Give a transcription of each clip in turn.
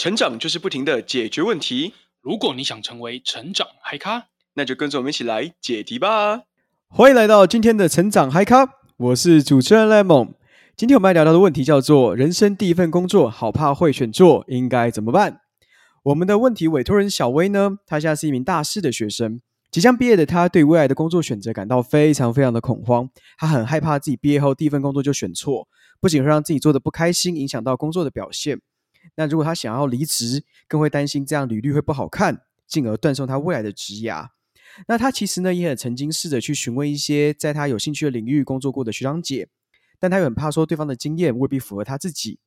成长就是不停的解决问题。如果你想成为成长嗨咖，那就跟着我们一起来解题吧。欢迎来到今天的成长嗨咖，我是主持人 Lemon。今天我们要聊到的问题叫做：人生第一份工作好怕会选错，应该怎么办？我们的问题委托人小薇呢，她现在是一名大四的学生，即将毕业的她对未来的工作选择感到非常非常的恐慌，她很害怕自己毕业后第一份工作就选错，不仅会让自己做的不开心，影响到工作的表现。那如果他想要离职，更会担心这样履历会不好看，进而断送他未来的职涯。那他其实呢，也很曾经试着去询问一些在他有兴趣的领域工作过的学长姐，但他又很怕说对方的经验未必符合他自己。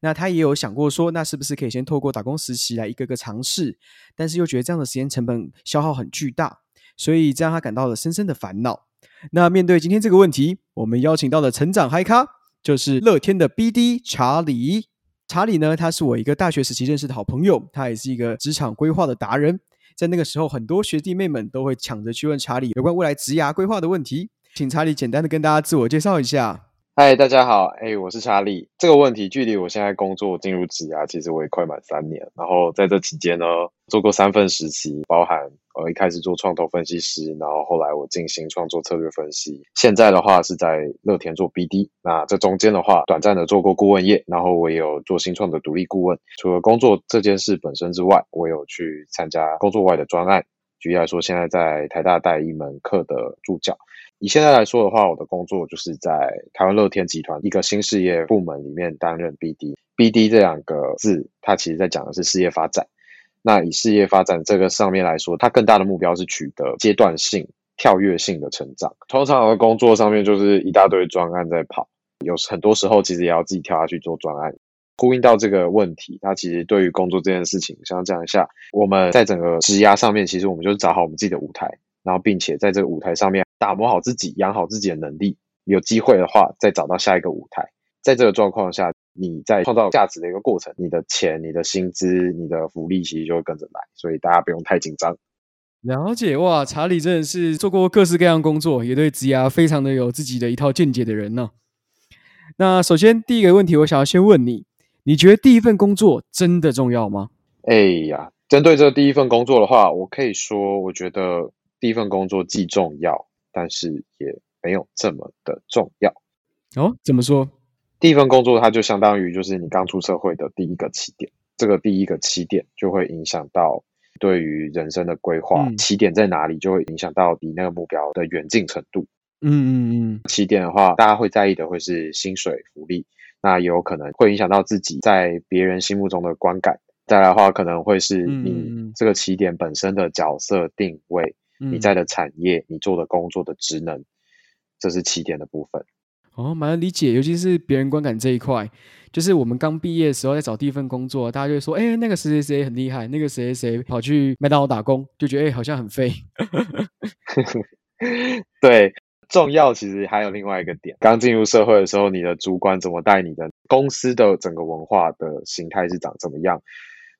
那他也有想过说，那是不是可以先透过打工实习来一个个尝试？但是又觉得这样的时间成本消耗很巨大，所以这让他感到了深深的烦恼。那面对今天这个问题，我们邀请到的成长嗨咖就是乐天的 BD 查理。查理呢，他是我一个大学时期认识的好朋友，他也是一个职场规划的达人。在那个时候，很多学弟妹们都会抢着去问查理有关未来职涯规划的问题。请查理简单的跟大家自我介绍一下。嗨，大家好，哎，我是查理。这个问题距离我现在工作进入职涯，其实我也快满三年。然后在这期间呢，做过三份实习，包含呃一开始做创投分析师，然后后来我进行创作策略分析。现在的话是在乐天做 BD。那这中间的话，短暂的做过顾问业，然后我也有做新创的独立顾问。除了工作这件事本身之外，我有去参加工作外的专案。举例来说，现在在台大带一门课的助教。以现在来说的话，我的工作就是在台湾乐天集团一个新事业部门里面担任 BD。BD 这两个字，它其实在讲的是事业发展。那以事业发展这个上面来说，它更大的目标是取得阶段性、跳跃性的成长。通常的工作上面就是一大堆专案在跑，有很多时候其实也要自己跳下去做专案。呼应到这个问题，那其实对于工作这件事情，想讲一下，我们在整个职涯上面，其实我们就是找好我们自己的舞台，然后并且在这个舞台上面。打磨好自己，养好自己的能力，有机会的话再找到下一个舞台。在这个状况下，你在创造价值的一个过程，你的钱、你的薪资、你的福利其实就会跟着来，所以大家不用太紧张。了解哇，查理真的是做过各式各样工作，也对职涯非常的有自己的一套见解的人呢。那首先第一个问题，我想要先问你，你觉得第一份工作真的重要吗？哎呀，针对这第一份工作的话，我可以说，我觉得第一份工作既重要。但是也没有这么的重要哦。怎么说？第一份工作它就相当于就是你刚出社会的第一个起点，这个第一个起点就会影响到对于人生的规划。嗯、起点在哪里，就会影响到你那个目标的远近程度。嗯嗯嗯。起点的话，大家会在意的会是薪水、福利，那也有可能会影响到自己在别人心目中的观感。再来的话，可能会是你这个起点本身的角色定位。你在的产业，你做的工作的职能，这是起点的部分。哦，蛮能理解，尤其是别人观感这一块。就是我们刚毕业的时候，在找第一份工作，大家就会说：“哎，那个谁谁谁很厉害，那个谁谁谁跑去麦当劳打工，就觉得哎，好像很废。”对，重要其实还有另外一个点。刚进入社会的时候，你的主管怎么带你的公司的整个文化的形态是长怎么样，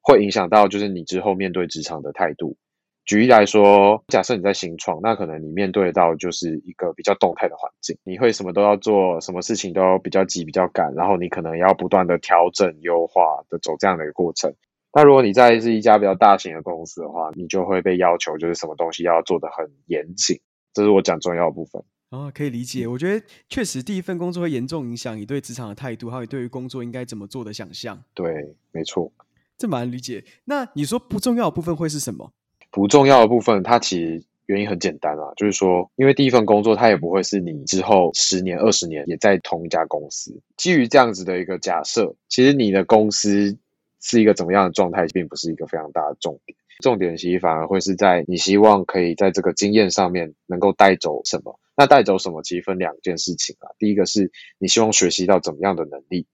会影响到就是你之后面对职场的态度。举例来说，假设你在新创，那可能你面对到就是一个比较动态的环境，你会什么都要做，什么事情都比较急、比较赶，然后你可能要不断的调整、优化的走这样的一个过程。那如果你在是一家比较大型的公司的话，你就会被要求就是什么东西要做得很严谨，这是我讲重要的部分。哦，可以理解。我觉得确实第一份工作会严重影响你对职场的态度，还有你对于工作应该怎么做的想象。对，没错，这蛮理解。那你说不重要的部分会是什么？不重要的部分，它其实原因很简单啊，就是说，因为第一份工作，它也不会是你之后十年、二十年也在同一家公司。基于这样子的一个假设，其实你的公司是一个怎么样的状态，并不是一个非常大的重点。重点其实反而会是在你希望可以在这个经验上面能够带走什么。那带走什么，其实分两件事情啊。第一个是你希望学习到怎么样的能力，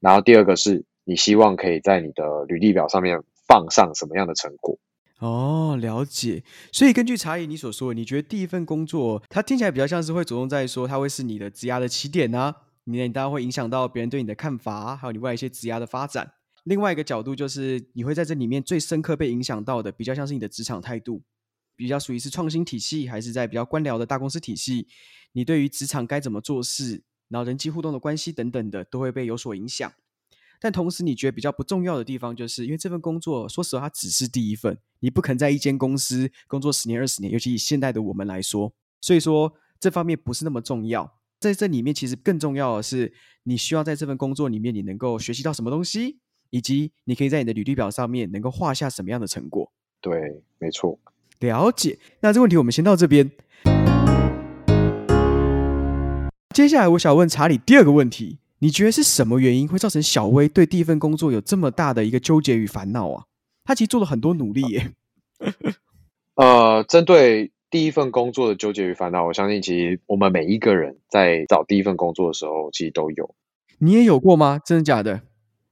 然后第二个是你希望可以在你的履历表上面放上什么样的成果。哦，了解。所以根据查理你所说的，你觉得第一份工作，它听起来比较像是会着重在说，它会是你的职涯的起点啊，你你当然会影响到别人对你的看法，还有你未来一些职涯的发展。另外一个角度就是，你会在这里面最深刻被影响到的，比较像是你的职场态度，比较属于是创新体系，还是在比较官僚的大公司体系，你对于职场该怎么做事，然后人际互动的关系等等的，都会被有所影响。但同时你觉得比较不重要的地方，就是因为这份工作，说实话，它只是第一份，你不肯在一间公司工作十年、二十年，尤其以现在的我们来说，所以说这方面不是那么重要。在这里面，其实更重要的是，你需要在这份工作里面，你能够学习到什么东西，以及你可以在你的履历表上面能够画下什么样的成果。对，没错。了解。那这个问题我们先到这边。接下来我想问查理第二个问题：你觉得是什么原因会造成小薇对第一份工作有这么大的一个纠结与烦恼啊？他其实做了很多努力耶。呃，针对第一份工作的纠结与烦恼，我相信其实我们每一个人在找第一份工作的时候，其实都有。你也有过吗？真的假的？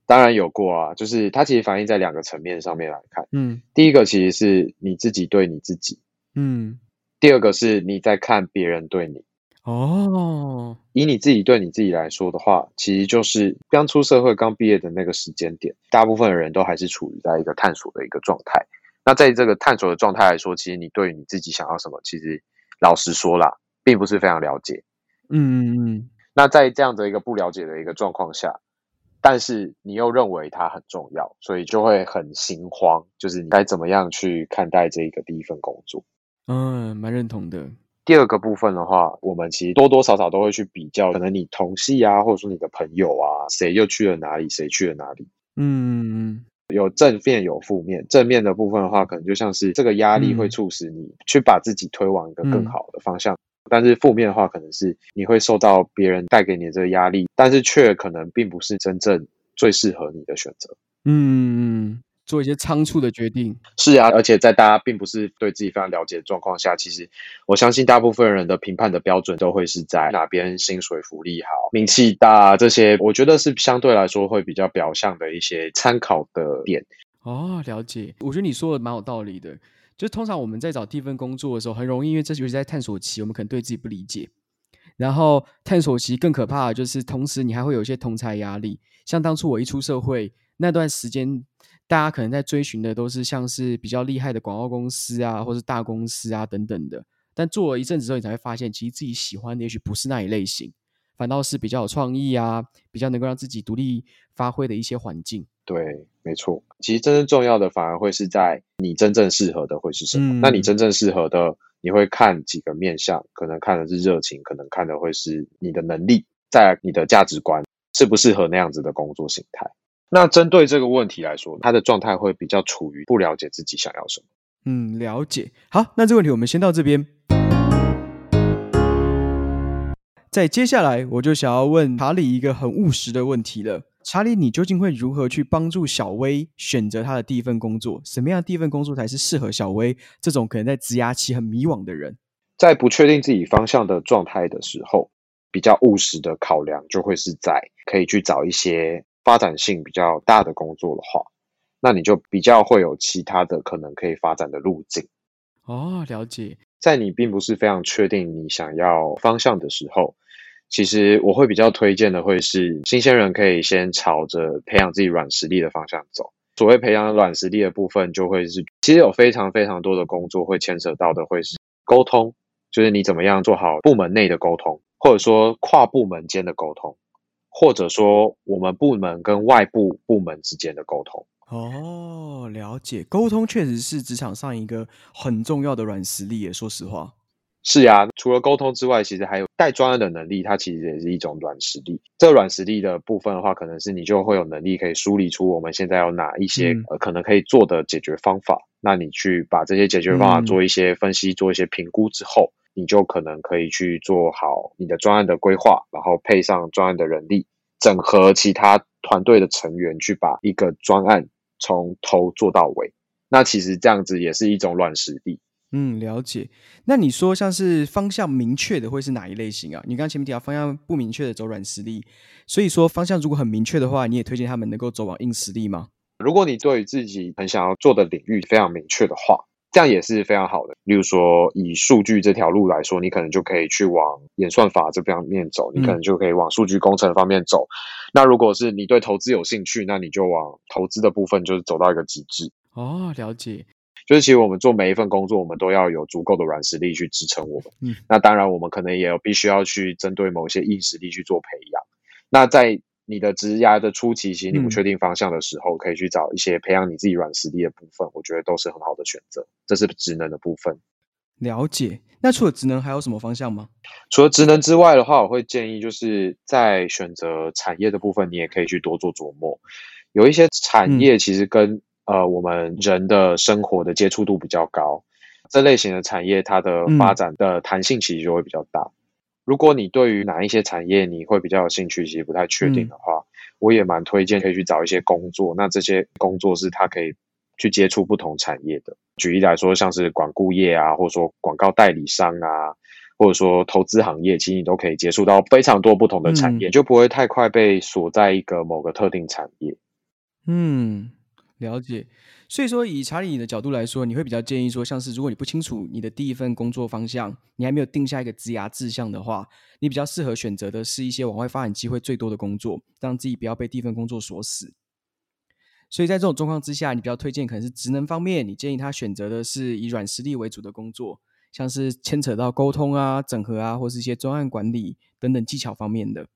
当然有过啊，就是它其实反映在两个层面上面来看。嗯，第一个其实是你自己对你自己，嗯，第二个是你在看别人对你。哦，以你自己对你自己来说的话，其实就是刚出社会、刚毕业的那个时间点，大部分的人都还是处于在一个探索的一个状态。那在这个探索的状态来说，其实你对于你自己想要什么，其实老实说啦，并不是非常了解。嗯嗯嗯。那在这样的一个不了解的一个状况下，但是你又认为它很重要，所以就会很心慌，就是你该怎么样去看待这个第一份工作？嗯，蛮认同的。第二个部分的话，我们其实多多少少都会去比较，可能你同系啊，或者说你的朋友啊，谁又去了哪里，谁去了哪里。嗯，有正面有负面。正面的部分的话，可能就像是这个压力会促使你去把自己推往一个更好的方向。嗯、但是负面的话，可能是你会受到别人带给你的这个压力，但是却可能并不是真正最适合你的选择。嗯。做一些仓促的决定。是啊，而且在大家并不是对自己非常了解的状况下，其实我相信大部分人的评判的标准都会是在哪边薪水福利好、名气大这些，我觉得是相对来说会比较表象的一些参考的点。哦，了解。我觉得你说的蛮有道理的。就通常我们在找第一份工作的时候，很容易因为这尤其在探索期，我们可能对自己不理解。然后探索期更可怕的就是，同时你还会有一些同才压力。像当初我一出社会那段时间。大家可能在追寻的都是像是比较厉害的广告公司啊，或是大公司啊等等的。但做了一阵子之后，你才会发现，其实自己喜欢的也许不是那一类型，反倒是比较有创意啊，比较能够让自己独立发挥的一些环境。对，没错。其实真正重要的反而会是在你真正适合的会是什么？嗯、那你真正适合的，你会看几个面向，可能看的是热情，可能看的会是你的能力，在你的价值观适不适合那样子的工作形态。那针对这个问题来说，他的状态会比较处于不了解自己想要什么。嗯，了解。好，那这个问题我们先到这边。在接下来，我就想要问查理一个很务实的问题了。查理，你究竟会如何去帮助小威选择他的第一份工作？什么样的第一份工作才是适合小威这种可能在职涯期很迷惘的人？在不确定自己方向的状态的时候，比较务实的考量就会是在可以去找一些。发展性比较大的工作的话，那你就比较会有其他的可能可以发展的路径。哦，了解。在你并不是非常确定你想要方向的时候，其实我会比较推荐的会是新鲜人可以先朝着培养自己软实力的方向走。所谓培养软实力的部分，就会是其实有非常非常多的工作会牵扯到的会是沟通，就是你怎么样做好部门内的沟通，或者说跨部门间的沟通。或者说，我们部门跟外部部门之间的沟通。哦，了解，沟通确实是职场上一个很重要的软实力耶。说实话，是呀。除了沟通之外，其实还有带专案的能力，它其实也是一种软实力。这个软实力的部分的话，可能是你就会有能力可以梳理出我们现在有哪一些、嗯、呃可能可以做的解决方法。那你去把这些解决方法做一些分析，嗯、做一些评估之后。你就可能可以去做好你的专案的规划，然后配上专案的人力，整合其他团队的成员，去把一个专案从头做到尾。那其实这样子也是一种软实力。嗯，了解。那你说像是方向明确的会是哪一类型啊？你刚刚前面提到方向不明确的走软实力，所以说方向如果很明确的话，你也推荐他们能够走往硬实力吗？如果你对于自己很想要做的领域非常明确的话。这样也是非常好的。例如说，以数据这条路来说，你可能就可以去往演算法这方面走，你可能就可以往数据工程方面走。嗯、那如果是你对投资有兴趣，那你就往投资的部分就是走到一个极致。哦，了解。就是其实我们做每一份工作，我们都要有足够的软实力去支撑我们。嗯。那当然，我们可能也有必须要去针对某些硬实力去做培养。那在你的职涯的初期，其实你不确定方向的时候，嗯、可以去找一些培养你自己软实力的部分，我觉得都是很好的选择。这是职能的部分。了解。那除了职能，还有什么方向吗？除了职能之外的话，我会建议就是在选择产业的部分，你也可以去多做琢磨。有一些产业其实跟、嗯、呃我们人的生活的接触度比较高，这类型的产业它的发展的弹性其实就会比较大。嗯、如果你对于哪一些产业你会比较有兴趣，其实不太确定的话，嗯、我也蛮推荐可以去找一些工作。那这些工作是它可以。去接触不同产业的，举例来说，像是广告业啊，或者说广告代理商啊，或者说投资行业，其实你都可以接触到非常多不同的产业，嗯、就不会太快被锁在一个某个特定产业。嗯，了解。所以说，以查理你的角度来说，你会比较建议说，像是如果你不清楚你的第一份工作方向，你还没有定下一个职涯志向的话，你比较适合选择的是一些往外发展机会最多的工作，让自己不要被第一份工作锁死。所以在这种状况之下，你比较推荐可能是职能方面，你建议他选择的是以软实力为主的工作，像是牵扯到沟通啊、整合啊，或是一些专案管理等等技巧方面的。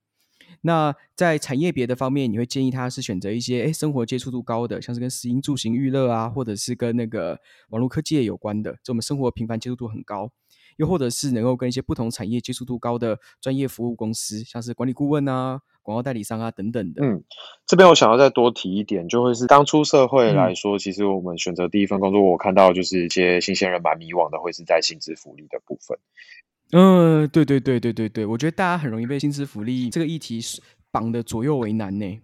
那在产业别的方面，你会建议他是选择一些诶生活接触度高的，像是跟食衣住行娱乐啊，或者是跟那个网络科技有关的，这我们生活频繁接触度很高。又或者是能够跟一些不同产业接触度高的专业服务公司，像是管理顾问啊、广告代理商啊等等的。嗯，这边我想要再多提一点，就会是刚出社会来说，嗯、其实我们选择第一份工作，我看到就是一些新鲜人蛮迷惘的，会是在薪资福利的部分。嗯，对对对对对对，我觉得大家很容易被薪资福利这个议题绑得左右为难呢。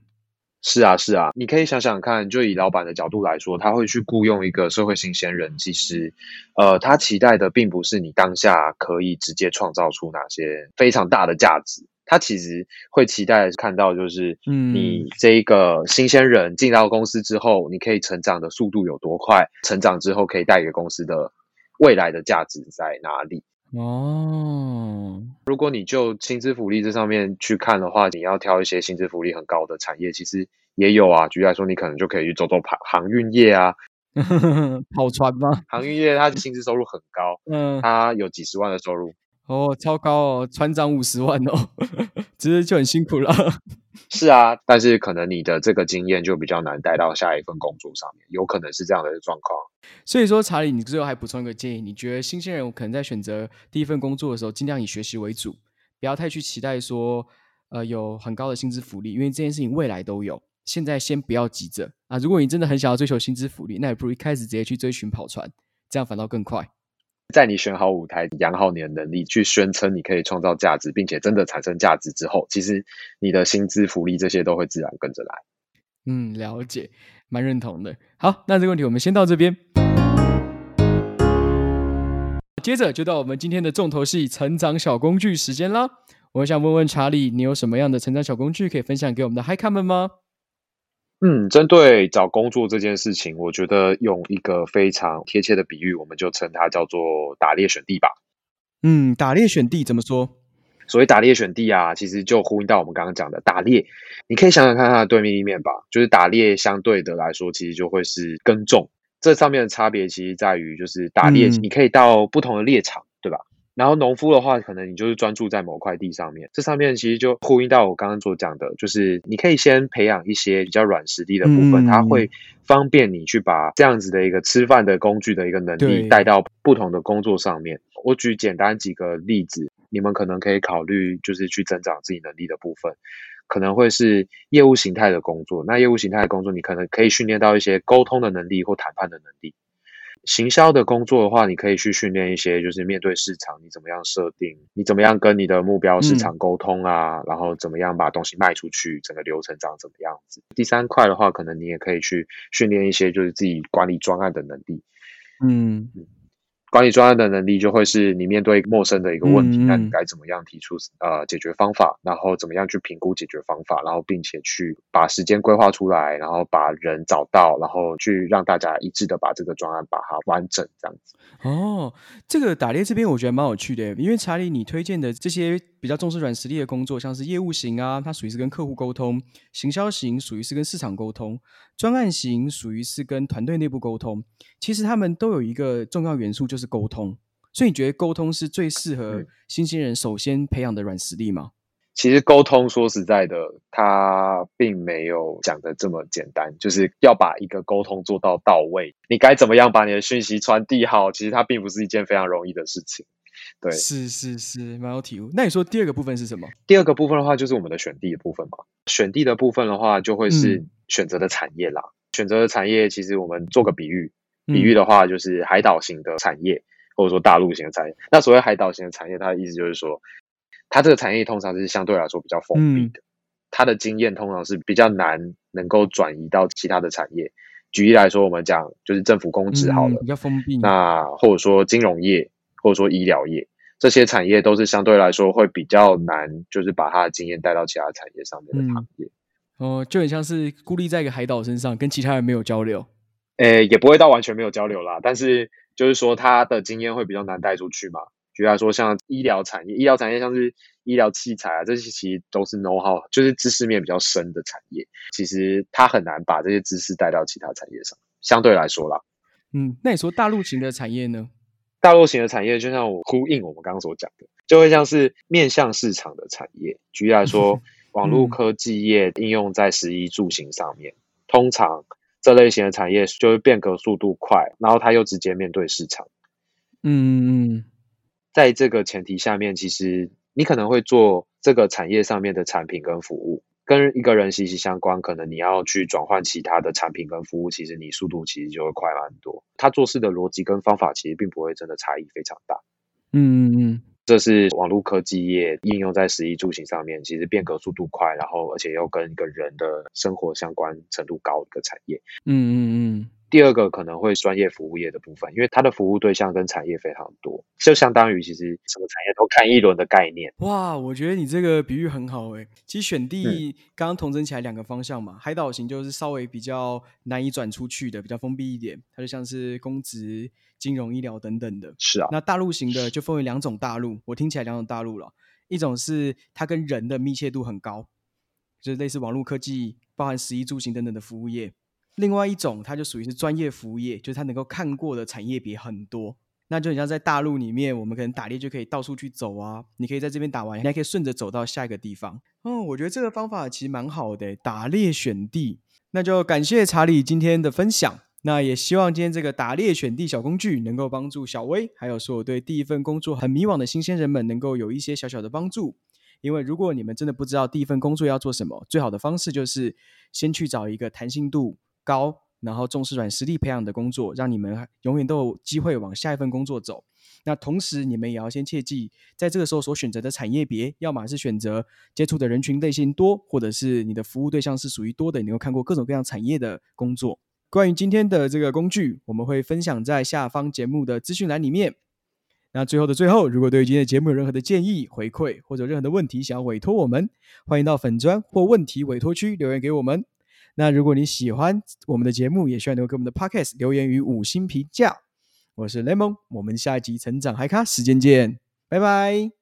是啊，是啊，你可以想想看，就以老板的角度来说，他会去雇佣一个社会新鲜人，其实，呃，他期待的并不是你当下可以直接创造出哪些非常大的价值，他其实会期待看到就是，嗯，你这一个新鲜人进到公司之后，你可以成长的速度有多快，成长之后可以带给公司的未来的价值在哪里。哦，如果你就薪资福利这上面去看的话，你要挑一些薪资福利很高的产业，其实也有啊。举例来说，你可能就可以去走走航航运业啊，跑船吗？航运业它的薪资收入很高，嗯，它有几十万的收入。哦，超高哦，船长五十万哦，其实就很辛苦了。是啊，但是可能你的这个经验就比较难带到下一份工作上面，有可能是这样的状况。所以说，查理，你最后还补充一个建议，你觉得新鲜人可能在选择第一份工作的时候，尽量以学习为主，不要太去期待说，呃，有很高的薪资福利，因为这件事情未来都有，现在先不要急着啊。如果你真的很想要追求薪资福利，那也不如一开始直接去追寻跑船，这样反倒更快。在你选好舞台、养好你的能力，去宣称你可以创造价值，并且真的产生价值之后，其实你的薪资福利这些都会自然跟着来。嗯，了解，蛮认同的。好，那这个问题我们先到这边，接着就到我们今天的重头戏——成长小工具时间啦。我想问问查理，你有什么样的成长小工具可以分享给我们的嗨咖们吗？嗯，针对找工作这件事情，我觉得用一个非常贴切的比喻，我们就称它叫做打猎选地吧。嗯，打猎选地怎么说？所谓打猎选地啊，其实就呼应到我们刚刚讲的打猎。你可以想想看它的对面立面吧，就是打猎相对的来说，其实就会是耕种。这上面的差别其实在于，就是打猎你可以到不同的猎场？然后农夫的话，可能你就是专注在某块地上面。这上面其实就呼应到我刚刚所讲的，就是你可以先培养一些比较软实力的部分，嗯、它会方便你去把这样子的一个吃饭的工具的一个能力带到不同的工作上面。我举简单几个例子，你们可能可以考虑，就是去增长自己能力的部分，可能会是业务形态的工作。那业务形态的工作，你可能可以训练到一些沟通的能力或谈判的能力。行销的工作的话，你可以去训练一些，就是面对市场，你怎么样设定，你怎么样跟你的目标市场沟通啊，嗯、然后怎么样把东西卖出去，整个流程长怎么样子。第三块的话，可能你也可以去训练一些，就是自己管理专案的能力。嗯。嗯管理专案的能力，就会是你面对陌生的一个问题，那、嗯、你该怎么样提出呃解决方法，然后怎么样去评估解决方法，然后并且去把时间规划出来，然后把人找到，然后去让大家一致的把这个专案把它完整这样子。哦，这个打猎这边我觉得蛮有趣的，因为查理你推荐的这些比较重视软实力的工作，像是业务型啊，它属于是跟客户沟通；行销型属于是跟市场沟通；专案型属于是跟团队内部沟通。其实他们都有一个重要元素，就是沟通。所以你觉得沟通是最适合新鲜人首先培养的软实力吗？其实沟通说实在的，它并没有讲的这么简单，就是要把一个沟通做到到位。你该怎么样把你的讯息传递好？其实它并不是一件非常容易的事情。对，是是是，蛮有体悟。那你说第二个部分是什么？第二个部分的话，就是我们的选地的部分嘛。选地的部分的话，就会是选择的产业啦。嗯、选择的产业，其实我们做个比喻，比喻的话就是海岛型的产业，或者说大陆型的产业。那所谓海岛型的产业，它的意思就是说。它这个产业通常是相对来说比较封闭的，它的经验通常是比较难能够转移到其他的产业。举例来说，我们讲就是政府公职好了，比较封闭。那或者说金融业，或者说医疗业，这些产业都是相对来说会比较难，就是把他的经验带到其他产业上面的行业。哦，就很像是孤立在一个海岛身上，跟其他人没有交流。诶，也不会到完全没有交流啦，但是就是说他的经验会比较难带出去嘛。举例来说，像医疗产业，医疗产业像是医疗器材啊，这些其实都是 know how，就是知识面比较深的产业。其实它很难把这些知识带到其他产业上，相对来说啦。嗯，那你说大陆型的产业呢？大陆型的产业，就像我呼应我们刚刚所讲的，就会像是面向市场的产业。举例来说，网络科技业应用在食衣住行上面，嗯、通常这类型的产业就会变革速度快，然后它又直接面对市场。嗯嗯。在这个前提下面，其实你可能会做这个产业上面的产品跟服务，跟一个人息息相关。可能你要去转换其他的产品跟服务，其实你速度其实就会快很多。他做事的逻辑跟方法其实并不会真的差异非常大。嗯嗯嗯，这是网络科技业应用在食衣住行上面，其实变革速度快，然后而且又跟一个人的生活相关程度高的一个产业。嗯嗯嗯。第二个可能会专业服务业的部分，因为它的服务对象跟产业非常多，就相当于其实什么产业都看一轮的概念。哇，我觉得你这个比喻很好诶。其实选地刚刚统整起来两个方向嘛，海岛型就是稍微比较难以转出去的，比较封闭一点，它就像是公职、金融、医疗等等的。是啊，那大陆型的就分为两种大陆，我听起来两种大陆了，一种是它跟人的密切度很高，就是类似网络科技、包含食衣住行等等的服务业。另外一种，它就属于是专业服务业，就是它能够看过的产业别很多。那就很像在大陆里面，我们可能打猎就可以到处去走啊。你可以在这边打完，你还可以顺着走到下一个地方。哦，我觉得这个方法其实蛮好的，打猎选地。那就感谢查理今天的分享。那也希望今天这个打猎选地小工具能够帮助小薇，还有所有对第一份工作很迷惘的新鲜人们，能够有一些小小的帮助。因为如果你们真的不知道第一份工作要做什么，最好的方式就是先去找一个弹性度高，然后重视软实力培养的工作，让你们永远都有机会往下一份工作走。那同时，你们也要先切记，在这个时候所选择的产业别，要么是选择接触的人群类型多，或者是你的服务对象是属于多的，你有看过各种各样产业的工作。关于今天的这个工具，我们会分享在下方节目的资讯栏里面。那最后的最后，如果对于今天的节目有任何的建议、回馈，或者任何的问题想要委托我们，欢迎到粉砖或问题委托区留言给我们。那如果你喜欢我们的节目，也希望能够给我们的 Podcast 留言与五星评价。我是 Lemon，我们下一集成长嗨咖时间见，拜拜。